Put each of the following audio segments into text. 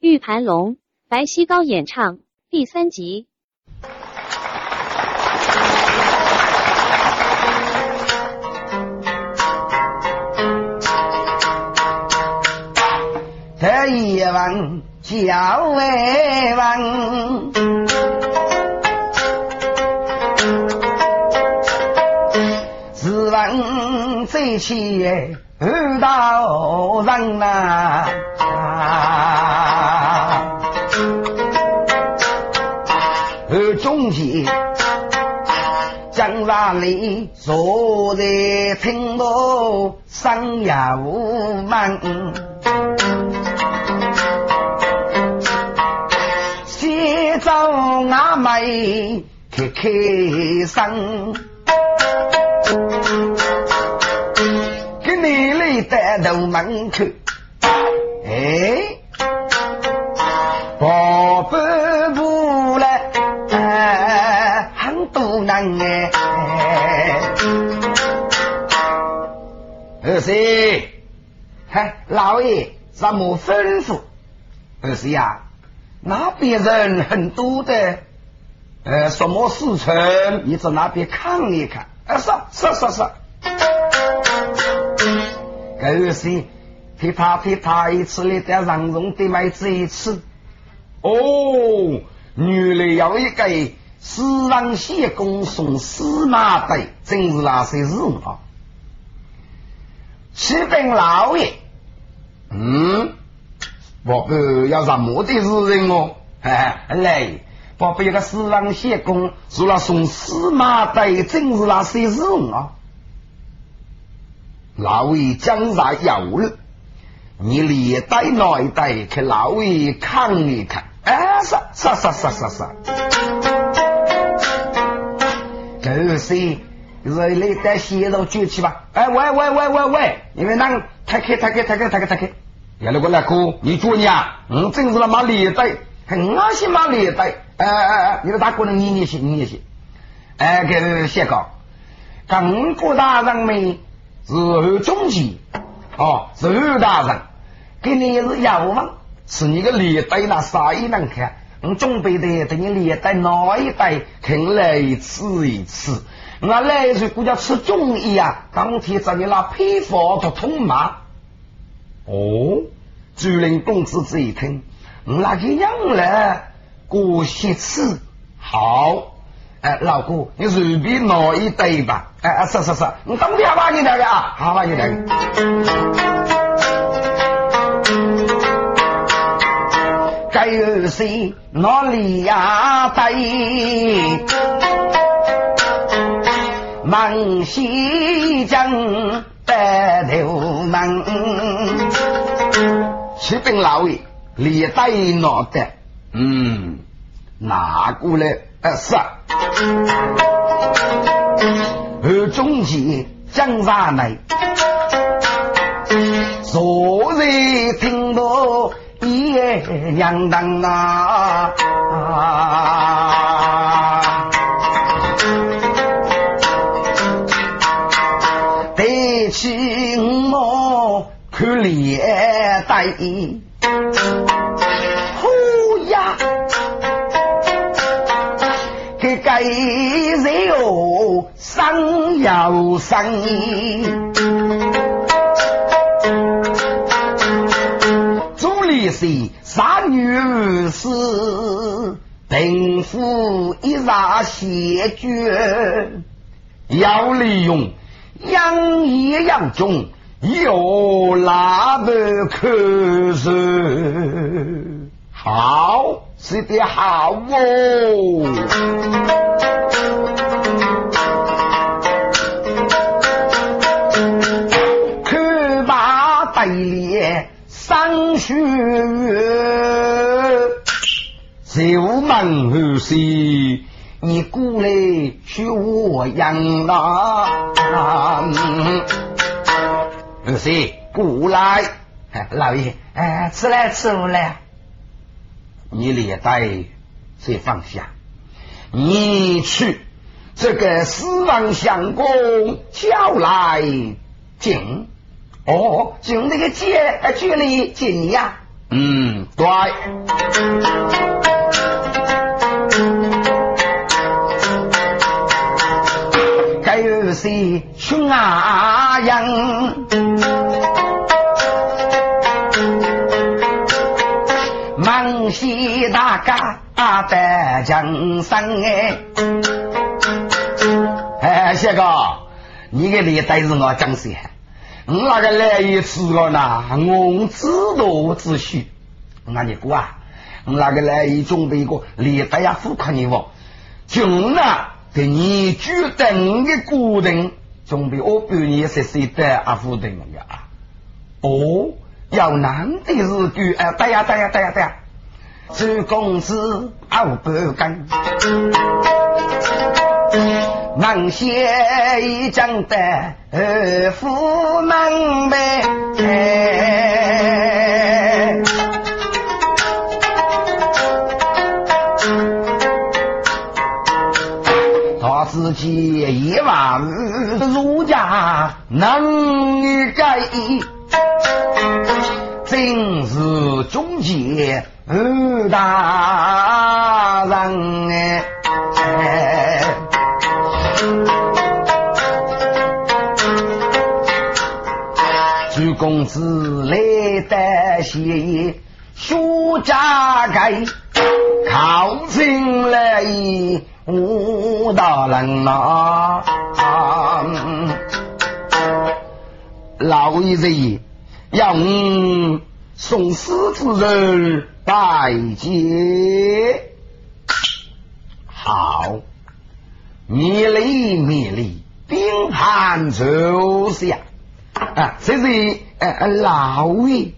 玉盘龙，白西高演唱第三集。这一问叫为问，自问最起二道人呐、而中间江上里坐在听到生涯无门。西走阿妹开开声，给你来带到门口，二师，嗨，老爷怎么吩咐？二师呀。那边人很多的，呃，什么事情你在那边看一看？啊，是是是是。狗是噼啪噼啪一次来的让荣的妹子一次。哦，原来有一个私人县公送司马队，真是那些事啊！启禀老爷，嗯。宝贝要什么的事情哦？哎，来，宝贝有个私人县公，除了送司马带，正是那些事啊！老魏江上有了，你连带那一带给老爷看一看。哎，是是是是是是。这些人类带血肉举起吧！哎，喂喂喂喂喂，你们那抬开太开太开太开太开！原来我那哥，你做呀？嗯，真是他妈猎带，很阿些妈猎带。哎哎哎，你的大哥能你你些你些。哎，给写稿，更国大人们是后中期哦，是后大人，给你是要望，是你个猎带那啥也能看。我准备的等你连带哪一带，肯来吃一吃。我来是估计吃中医啊，当天找你拿配方都通嘛。哦，主人公子这一听，那个样了，过些次好。哎，老哥，你随便拿一袋吧。哎哎，是是是，你当天把你那个啊，好吧你那个。该有谁哪里呀？对，忙西江。白头门，启禀老爷，李大脑袋，嗯，拿过来？呃，是。而中间江上来，昨日听到娘当啊。起我看脸带，呼呀，这个人哦，生又生，朱丽是傻女士，贫富一 ra 谢绝，要利用。养也养中，有哪个可是好？是的好哦。上学，就门后是。你过来学我养啦，二谁过来？老爷，哎，吃来吃不来？你连带先放下，你去这个四王相公叫来敬。哦，就那个接距离近呀？嗯，对。该有些凶啊样，忙西大家的江山哎，哎，谢哥，你个脸带是我江山。我那个来一次个呢，我知道只许。那你过啊？我那个来一准备个连带呀，付款你我，就那给你举等的固定，准备我半夜十四的阿付定呀。哦，要难的是句哎，对呀对呀对呀对呀，周公子二百根。忙写一张的驸马呗，他自己一万儒家能改，真是中介大人哎。公子来得先，书家盖靠近来武大人呐，老爷子要送师之人拜见，好。灭里灭里，兵汉周下啊！这是呃老爷，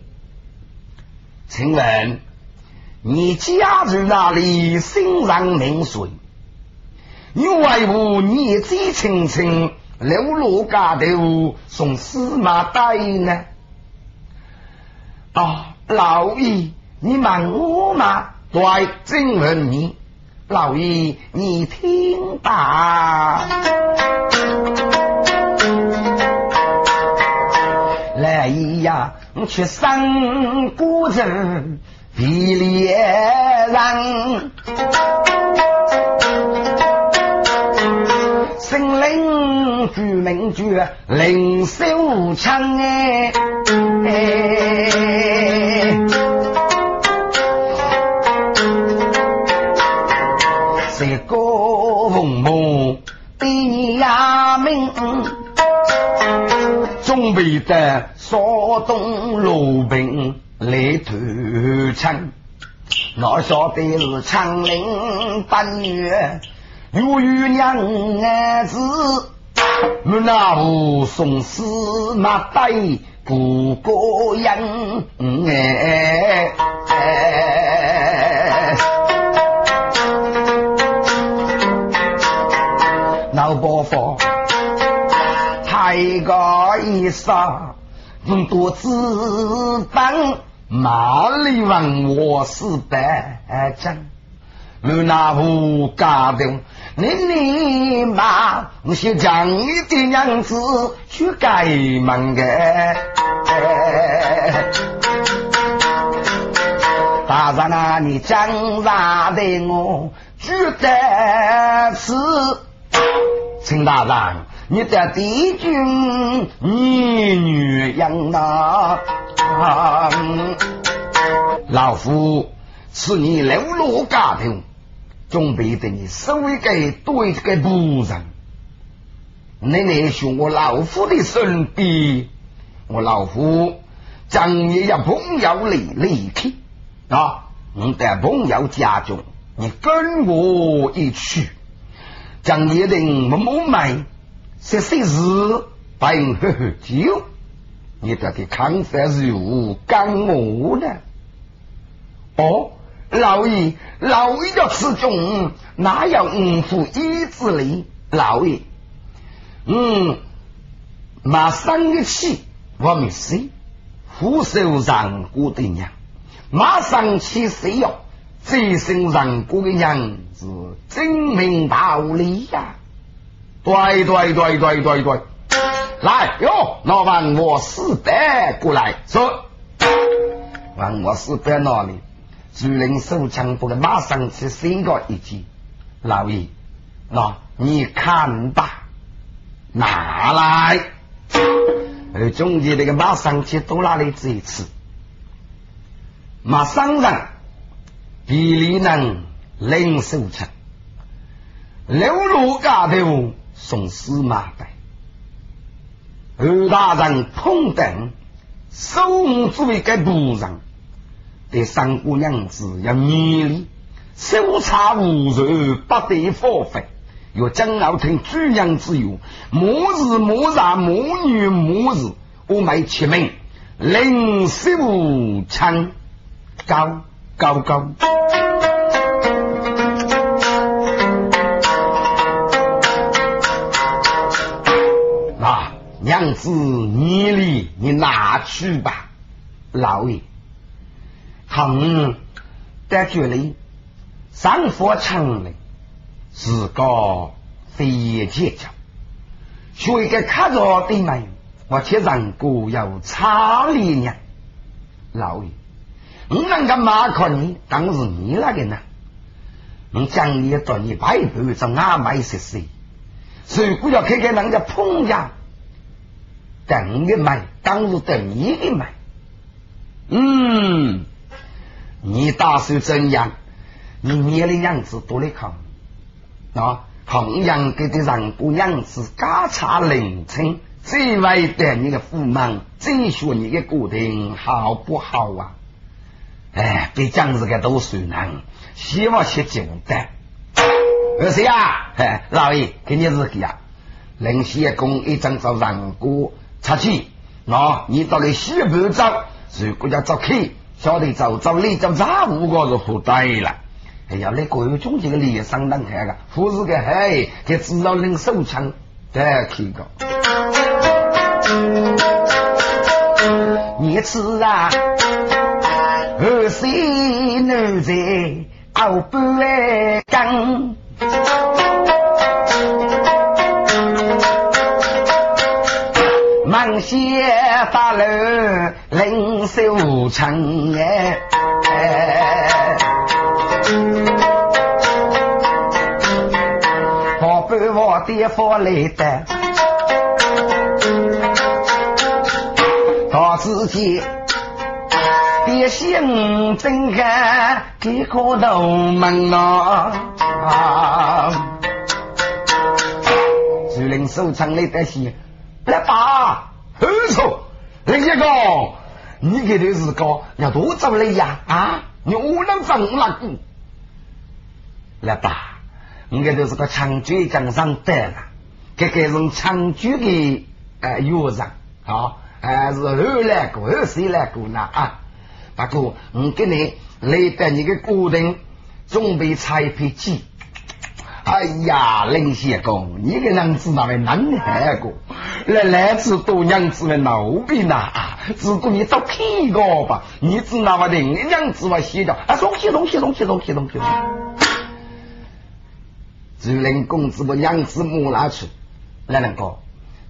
请问你家住哪里？姓上名谁？你为何年纪轻轻流落街头送司马带呢？啊，老爷，你问我吗？对，正问你。老爷，你听吧。来呀，去上古镇比猎人，森林居民居灵秀枪哎。这个凤毛第呀名，准备的山东罗平来投诚，我晓得是长陵八月有玉娘子，我那武送司马带不过人哎。老伯父，太个一杀，用多子弹，马里问我是白将，我那不家的，你你妈，我先将你的娘子去改门个，大人啊，你讲啥的我觉得是。秦大人，你的帝君你女养呐？老夫是你流落家庭，准备的你收一个对个仆人。你来学我老夫的身边，我老夫将你一朋友离离开啊！你的朋友家中，你跟我一去。将一定某某买十四日办喝喝酒，你得给康三如干我呢？哦，老爷，老爷要吃中，哪有五副一之力？老爷，嗯，马上一起，我没事，虎首让过的娘，马上去谁哟？最身让过的娘。是精明道理呀！对对对对对对，来哟，老板我四代过来说，问我是在哪里？主人手枪不能马上去伸个一击。老爷，那你看吧，拿来。而中间那个马上去多拿来这一次，马上让比利能领手枪，六路家头送司马带，二大人碰等，收我作为个仆人，对三姑娘子要勉励，搜查无仇，不得放飞。要将老听主娘之言，母子母子母女母子，我没七名，零十五亲，高高。高娘子，你哩，你拿去吧，老爷。哼，在这里上火场里，是个非结交，所以个看着对门，我且让过要查理娘，老爷。我那个马可你，当是你那个呢？我将你到你外头在阿买些些，如果要看看人家碰家。等的买，当是等你的买。嗯，你打算怎样？你捏的样子多来看啊！同样给的人不样子，家差凌晨，最为的你的父忙，最说你的家庭好不好啊？哎，别讲这个都算难，希望些简单。二谁呀？哎，老爷，给你是个啊，林谢公一张照让过。出去，那你到了西北走，如果要走开，晓得走走你就咋五个是不对了。哎呀，那个有中间的脸上能看个，不是个嘿，他只要能手枪再开个。你吃啊，二岁男在熬半缸。些发楼领手枪哎，宝贝我爹发来的，到自己爹心真干，给个头门呐，就领手枪来的些，来吧。林一个，你给的是个要多走累呀啊！你我能放那个？来吧，你给的是个长久江上得了，这个是长久的呃药上啊，还是后来过后谁来过呢啊？不过我给你来带你个固定准备插一批鸡。哎呀，林先公，你个娘子那位难害过，来来自多娘子的毛病呐啊！如果你找屁个吧，你只拿我的娘子话写着啊，东西东西东西东西东西。主人公子把娘子摸拿去，来人哥，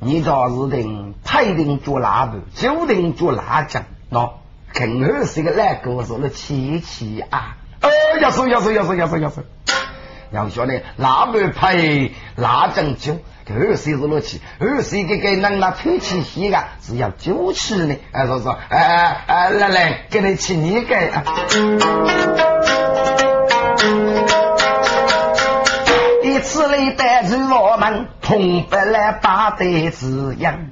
你这是定派定做腊肉，就定做辣酱，喏，肯二是个来哥说了七七啊！哎呀，说呀说呀说呀说呀说。要晓得，腊肉配腊酱酒，二十日落去，二十个给能拿推起些个，只要酒吃呢。哎，说说，哎哎，来来，给你请你个。一次来带着我们同北来把队子养。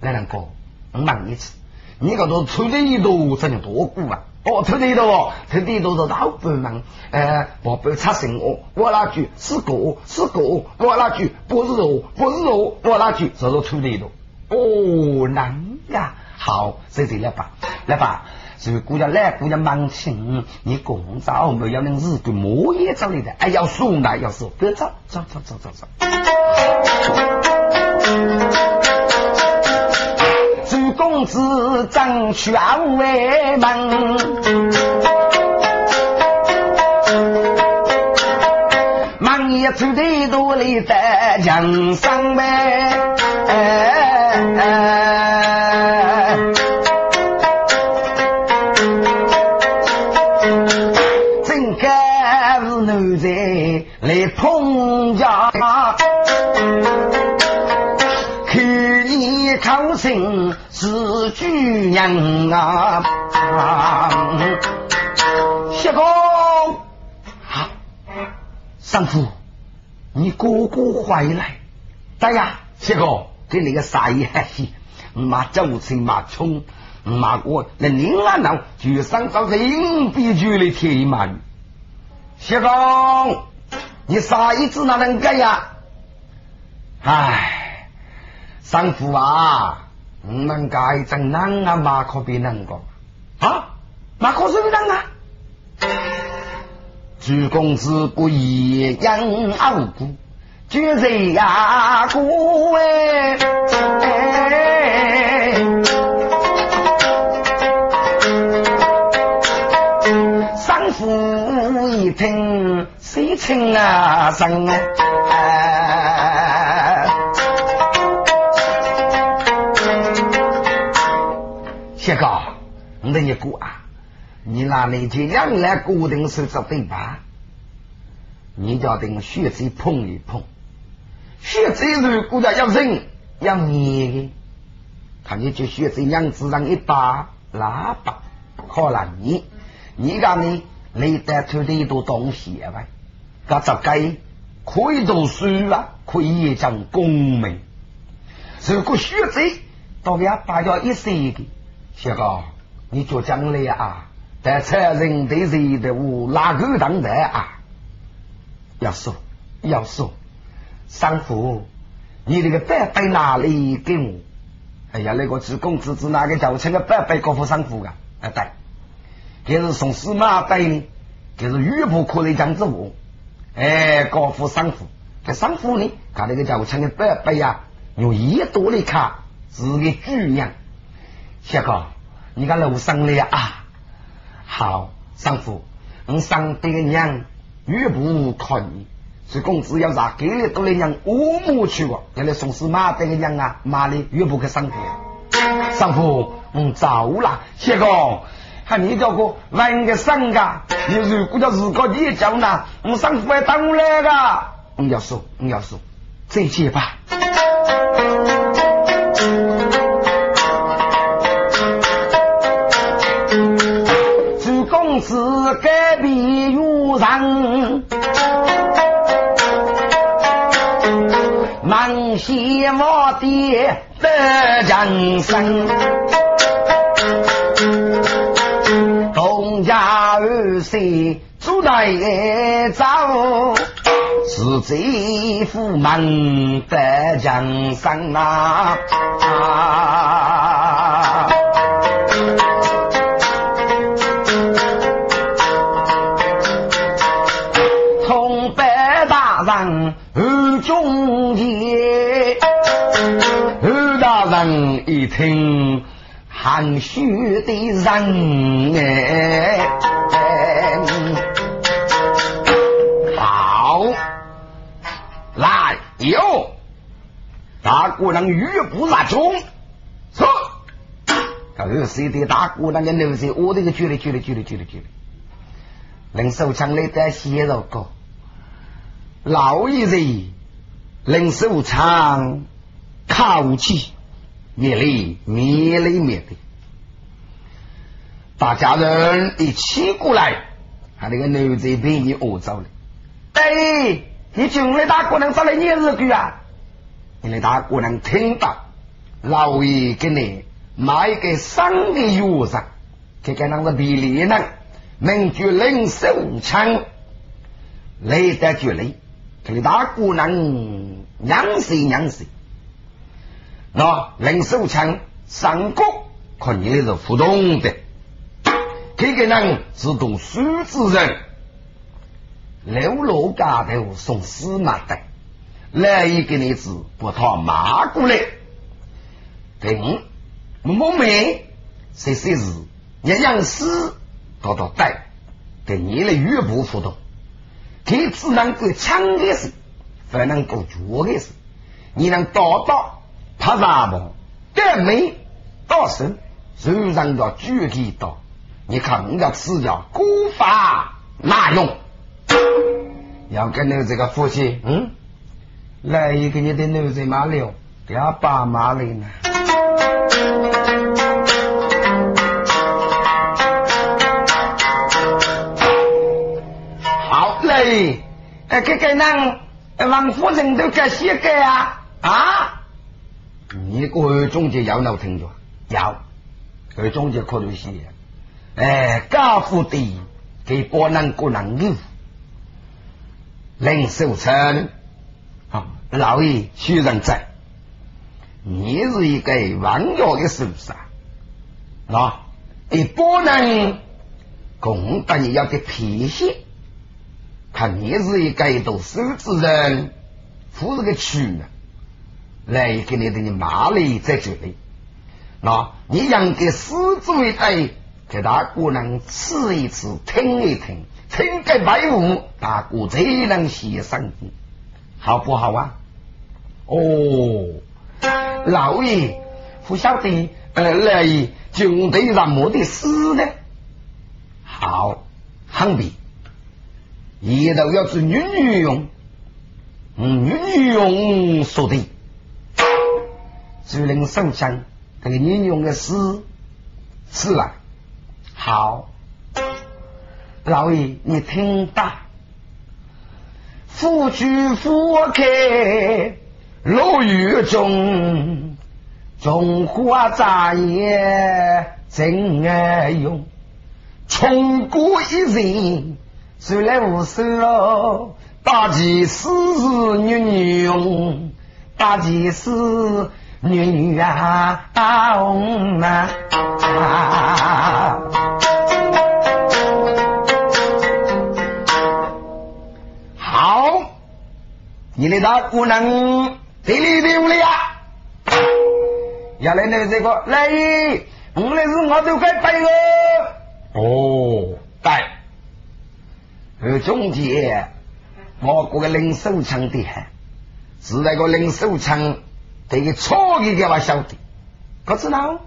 来人哥，我问一次，你个都出了一多，真的多苦啊！哦，土地多，土地多是老板们，呃，宝贝差生我，我那句是狗是狗，我那句不是我不是我，我那句就是土地多。哦，难呀，好，这就来吧，来吧，是姑娘来姑娘忙请，你公早没有能日本莫也找你的，哎，要送来要送，别走走走走走走。公子张权为门，忙也出的多里在江上呗。人啊！谢公，好，丈夫，你哥哥回来，对呀，谢公，给你个啥意思？马周青马冲。马过那宁安郎举上招人必举的铁马女，谢。公，你啥意思那能干呀？唉，三夫啊，能干怎能啊？马可别能过啊？马可是啊？朱公子不义养傲骨，绝人呀孤哎。一听谁情啊声啊，谢我等你过啊，你拿那件两来固定手指对吧？你叫等血水碰一碰，血水如果要人要捏的，看你就血水样子上一把喇叭，好了你，你讲你。你带出的一多东西啊！噶这该可以读书啊，可以讲功名。如果学这，都要大家一岁的，小哥，你就将来啊，在财人对谁的我哪个当的啊？要说要说，三夫，你那个白白哪里给我？哎呀，那个是公子子哪个叫我称个白白国父三夫啊？哎对。这是送司马带呢，这是玉部可以讲之物。哎，高富商户，这商户呢，他那个叫称的伯伯呀，用一多的卡是个主人。小哥，你看楼上了啊？好，商户，我上的娘玉部可以，是公子要啥给了多的娘乌木去过，原来送司马带个娘啊，妈的玉部给商户，商户，嗯，走了，谢哥。看你叫个问个生噶，你如果叫自个你叫呢，我上父还等我来个，我要说，我要说，再见吧。朱公子改变有人，满心我的得人生。家儿孙住来走，是贼夫门得江山呐！听。含蓄的人哎，好，来有大姑娘玉不拉中，说，二谁的大姑娘的六岁，我这个举了举了举了举了举了，领手枪的在血肉高，老一人领手枪靠起。灭里灭里灭的，大家人一起过来，他那个牛仔被你饿着了。哎，你进来大姑娘找来你日句啊？你来大姑娘听到老爷给你买个生的药上，给给那个比例呢，名绝领手枪，来得绝来，给你大姑娘娘谁娘谁。那领手枪上国，看你是互动的，这个人是读书之人，六路家头送司马的，来一个女子把他骂过来，等莫美谁谁是一样死，到到带，给你的越不互动，他只能够抢的事，不能够做的事，你能达到。他啥么？但没到手，手上要具体到。你看，人家吃叫古法哪用？要跟你这个夫妻，嗯，来一个你的女人马了，要爸妈了呢。好嘞，哎，这个人王夫人都该写个啊啊！你个中介要闹听着，要，个中介可能写，哎，家父的给不能不能有。林守成，啊，老爷虽然在，你是一个王家的首士啊，一般人共得你要的脾气，看你是一个读书之人，负这个屈呢，来给你的你骂你在这里，那你应该死之为对，给大姑娘吃一吃，听一听。听个白雾，大哥才能写上好不好啊？哦，老爷不晓得呃，来就对什么的事呢？好，很别，一头要是女女用，嗯，女女用说的，只能手上这个女用的诗是啊，好。老爷，你听吧。夫君夫开落雨中，中华杂业真爱用。冲过一人，虽来无收喽。大吉事女女用，大吉事女女啊红啊。你的大姑娘这里的屋里呀，要来那这个来，我来是我都该带了。哦，带。而中间我国个零手枪的还是那个零手枪这个错一个我晓得，可知道？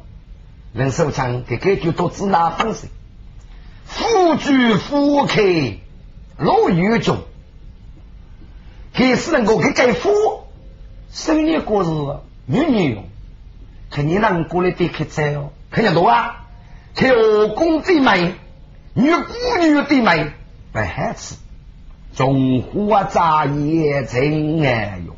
领手枪这个就都知道方式，夫居夫客落雨中。给是能够给给夫生意过日女女用，看你能过来得客在哦，看见多啊？看公最美，女姑女最美，来孩子，中华杂业真爱用，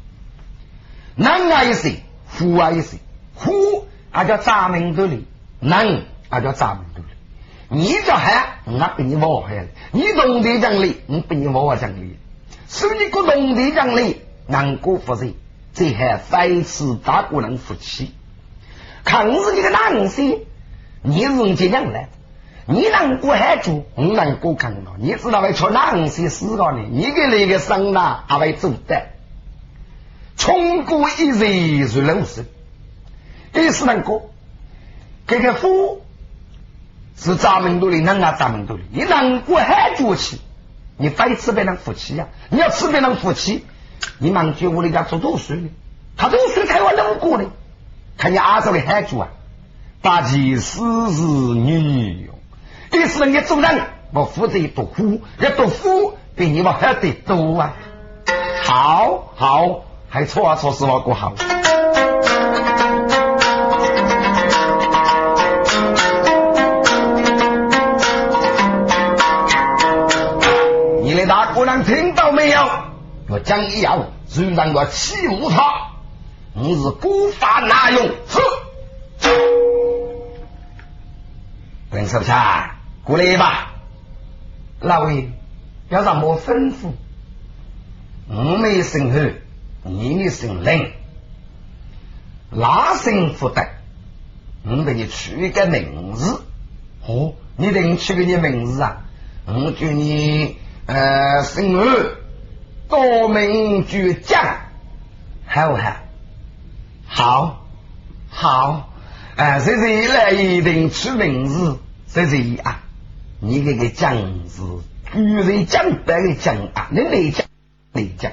男啊一些，夫啊一些，夫啊叫杂名多里，男啊叫杂名多里，你叫孩，我给你挖回来，你懂得讲理，我给你挖讲理。所以，个农地讲里难过不是，这还非是大姑娘夫妻。看是你个男性，你是这样来，你难过还住，我难过看了，你知道为出男性死个呢？你给那个生呐，还会做的。冲过一日是冷死，第四难过，这个夫是咱们多的，人家咱们多的，你难过还住起。你非吃别人福气呀！你要吃别人福气，你忙去屋里家做读书呢？他读书才会能过呢。看你阿叔的孩子啊，大吉事是女女用，意思人家做人我负责读书，要读书比你们还得多啊！好好，还错啊错是我过好。大姑娘听到没有？我讲一样，虽然我欺侮他，我是孤法难用。是，林守强，过来吧。老魏，要让我吩咐？我没姓何，你的姓林，哪姓福德？我给你取一个名字。哦，你给你取个你名字啊？我叫你。呃，姓二，多名倔强，好不好？好，好，呃，谁谁来一定取名字？谁谁啊？你这个讲字，居然讲白个讲啊？你来讲，来讲。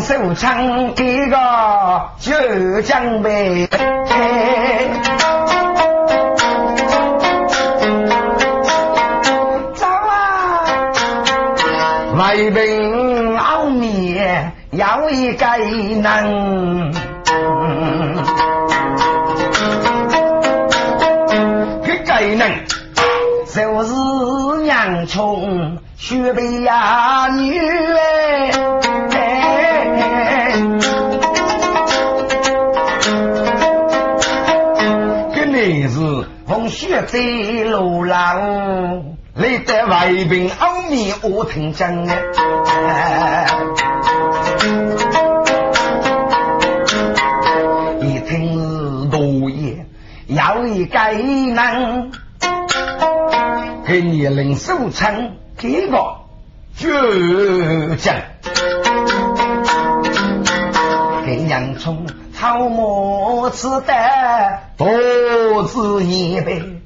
手枪一个，就江被。走啊！迷兵欧灭，有一技能。个能就是娘重雪白呀女。风雪在路上。你得外兵欧米我听讲哎，一听是多爷要一个人，给你领手枪给个倔强，给洋葱炒馍吃的多子一杯。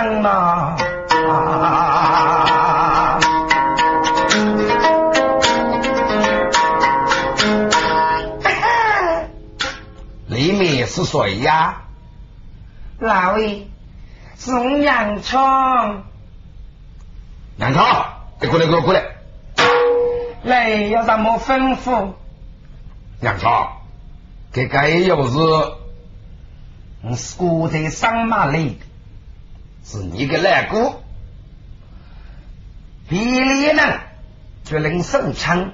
杀人呐！里面是谁呀？老爷，是杨冲。杨冲，你过来，过来过来。来，有什么吩咐？杨冲，这个又是。我是过在上马里，是你个烂姑。比利呢，就领手枪，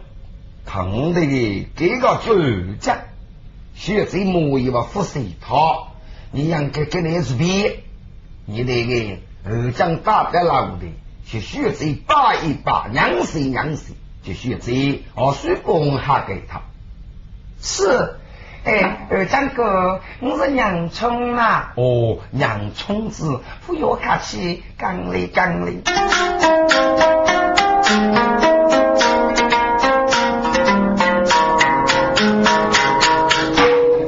疼的给个主将，学这模样不服谁他，你让给给你是比，你那个二将打得老的，去学这打一把，娘死娘死，就学这我水公下给他，是。哎，二张哥，我是洋葱啊！哦，洋葱子，不要客气，讲嘞讲嘞。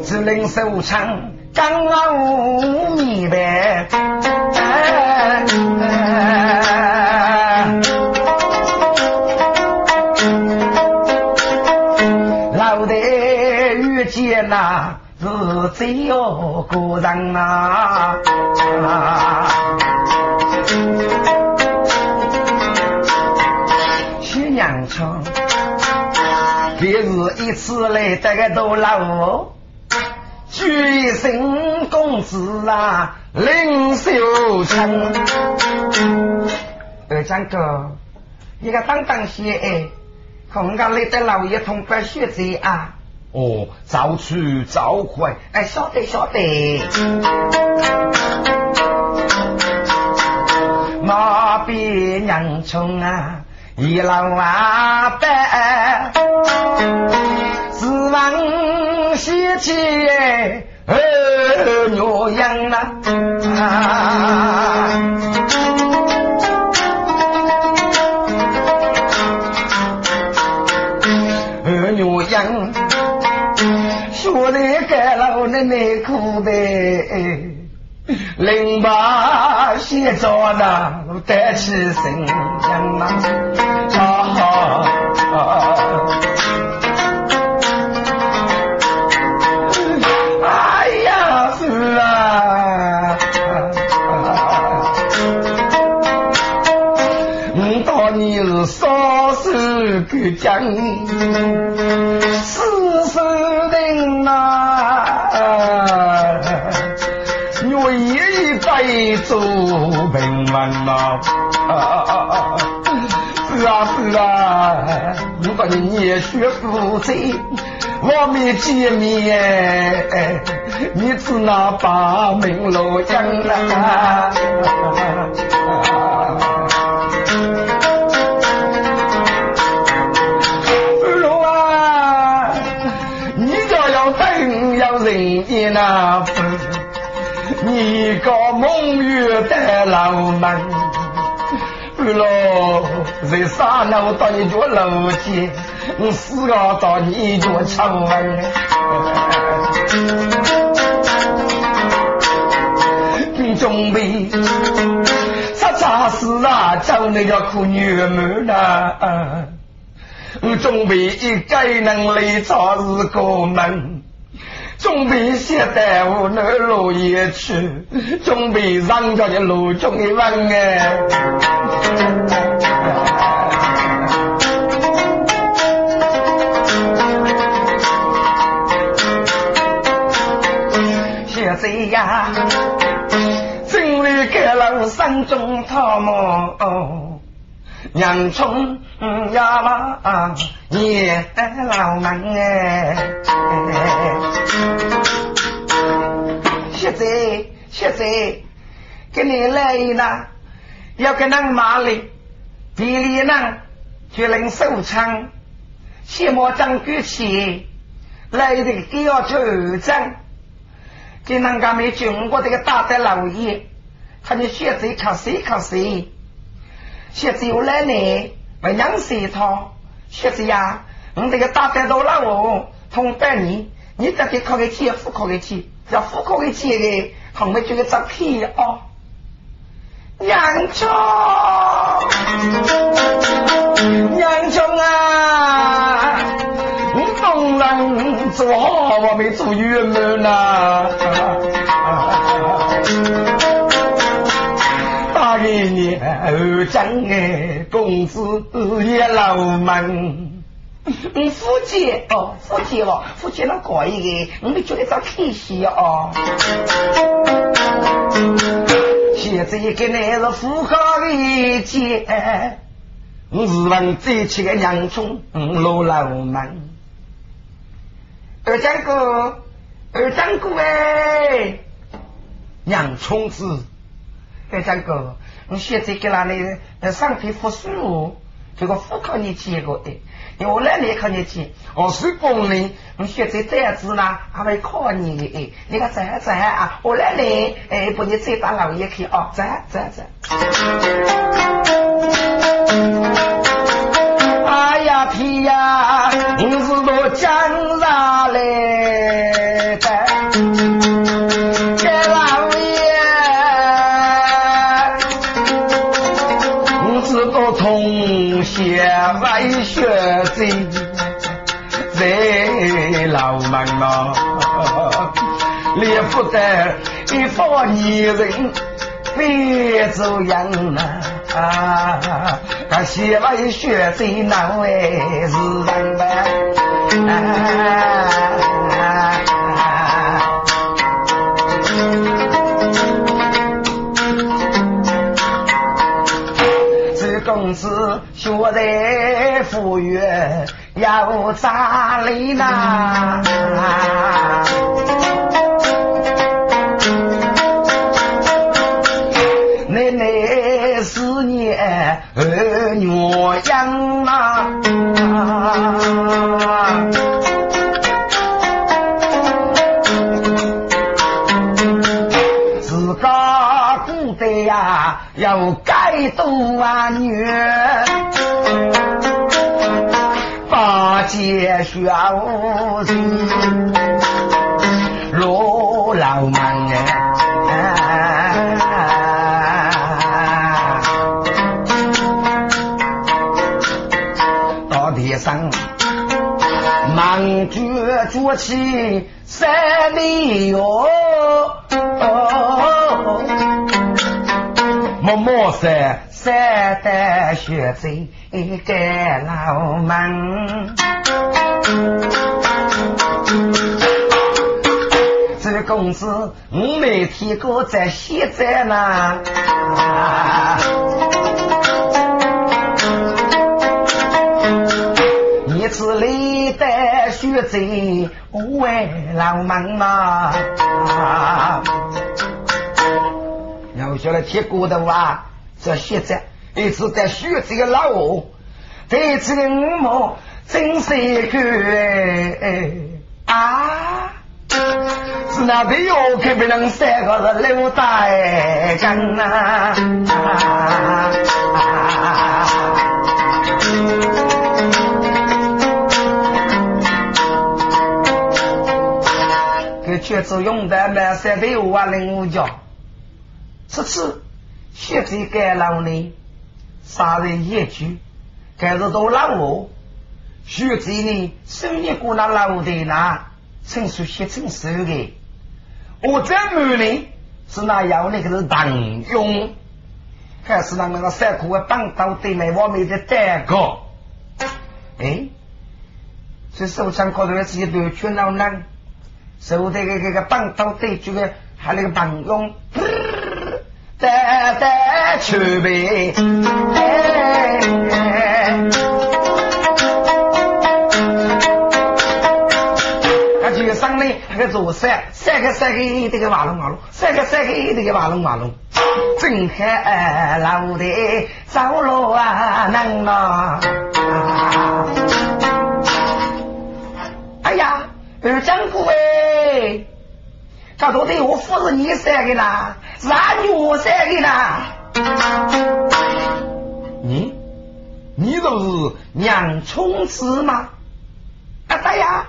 只能收场，刚我明白。只有个人啊！徐娘春，别是一次来得个多老，举身公子啊，领袖称。二张哥，你个当当些哎，恐怕来得老爷同班学子啊！哦，早出早回，哎，晓得晓得。马边洋葱啊，一老阿伯，指望喜气儿牛羊啊。八写着那带起身样啊！如果你也学夫妻，我们见面，你只拿把门路讲啦。人那不，你个梦月的老门，不咯，在山路到你脚楼前，我死个到你脚敲门。你准备啥啥事啊？找那个苦女们呐？我准备一个人来找日个门。准备写在我那落叶去，准备上着的路中一问哎。哎呀，真为给了山中草木。娘冲呀嘛，也老门哎！现在现在给你来呢，要跟那马里地里呢，就能收枪，切莫张举起来的第二头战，给人家没经过这个大的老爷，看你现在靠谁靠谁。现在又来呢，为娘谁套？现在呀，我这个大单到了我，同半年，你得给靠个钱，付靠个钱，要付靠个钱的，后面就个诈骗哦。娘穷，娘穷啊！你当然做好，我没做冤门呐。二张哎，工资也老满。嗯，夫妻哦，夫妻哦，夫妻那可以的，我们觉得找开心哦。现在一个男人富豪的姐，我日本最起个洋葱老老满。二张哥，二张哥哎，洋葱子，二张哥。你现在给那里上天复书，这个复考你结果的，我来你考你去，我是工人，你现在这样子呢，还会考你哎，你看这这啊，我来你哎，把你再打老爷去。哦，这这这。哎呀天呀，你是不得一方女人别走样啊！他喜为学子难为是人啊。公子学在富裕要咋里呢？奶儿女养啊！自家古代呀，要改多啊女，八戒小子起三里哟。默默山山的学在盖老门，这公子我没听过在现在呢。你是历代学在外老门嘛？然后下来贴锅的话，这现在一直在学这个老五，对这个五毛真是一个哎啊！是那边哟，可不能三个人留在干呐！给全子用的满三百五万零五角。此次血贼该老呢，杀人业主，该是都老我。血贼呢，手捏过那老的那，成熟些成熟的。我这满呢是那要那个是当用，还是让那个三库的帮到对面外面的蛋糕？哎，这手上搞的是一堆全老难，手的个这个棒刀对这个还那个帮用，带带去呗。那个做三三个三个这个马龙马龙，三个三个这个马龙马龙，睁开老的走路啊能啊！二将军哎，这到底我不是你三个啦，是俺女三个啦？你你都是娘冲子吗？啊对呀，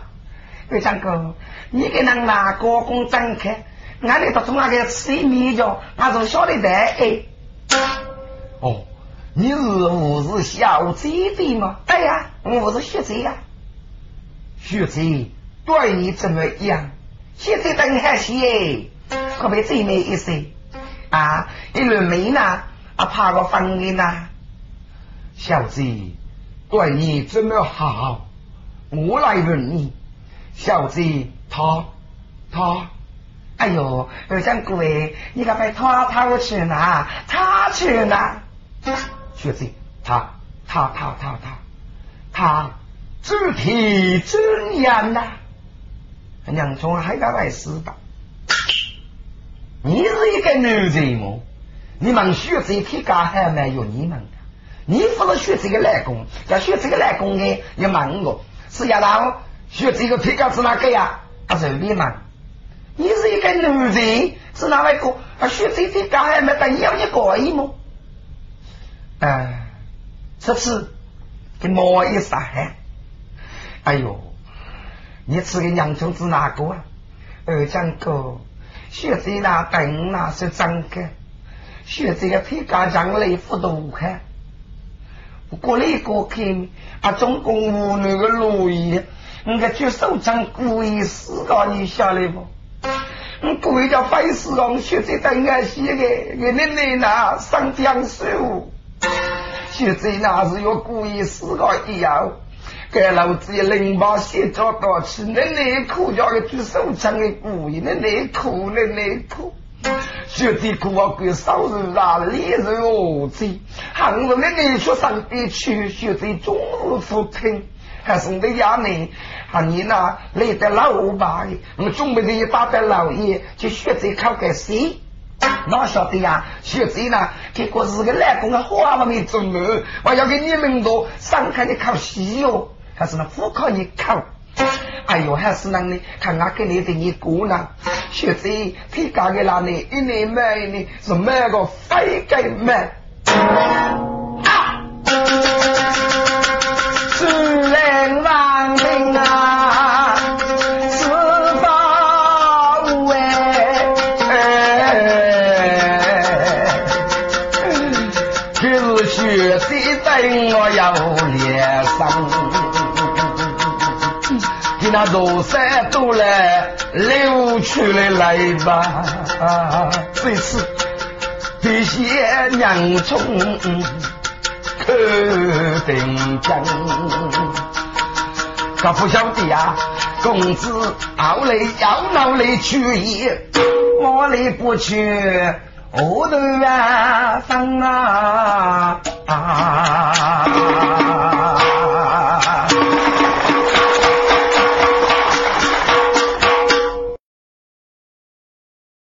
二将军。你给人拿高工张开，俺里头从那个吃米叫，他从晓得的哎。哦，你是我是小姐的吗？对呀，我是学姐呀。学姐对你怎么样？现在等还行，可别最美一些啊！一轮梅呢，啊，爬个房的呢。小姐对你怎么好？我来问你，小姐。他他，哎呦，二将军哎，你可别他他去哪？他去哪？学子，他他他他他他，肢体怎样呐？娘从还敢来死的？你是一个女人么？你们学子皮干还没有你们的？你不是学这个来工，要学这个来工的，你问我是丫头学这个皮干是哪个呀？他是你嘛？你是一个女人，是哪位哥？啊，学这些干还没得要你过意么？哎，这次给摸一撒汗。哎呦，你吃个洋葱子哪个啊？二将哥，学这那等那是真的，学这个皮干将来不多看。过来过去，啊，中共无那个路易。你个举手掌故意死搞你下来不？你故意叫费事让学者等俺写的，给你奶奶上江书，学者那是要故意死搞一样，给老子一零八写着到去，你内裤叫个举手掌的故意，你内裤那内裤，学者苦啊鬼少日啊，烈日恶贼，行人的内出上边去，学者终日不听。还是你家门？啊，你那？累得老吧？我准备给打的老爷去学这考个试，哪晓得呀？学这呢？结果是个来工的花了没中了。我要给你们多上课的考试哟，还是那副考你考？哎呦，还是那呢？看我给你的你姑呢？学子他干的那里？一年买呢是买个飞机买。那罗山都来溜出来来吧，这次这些娘从可定江，可不晓得呀，公子熬来要闹来去也，我来不去，我的远方啊。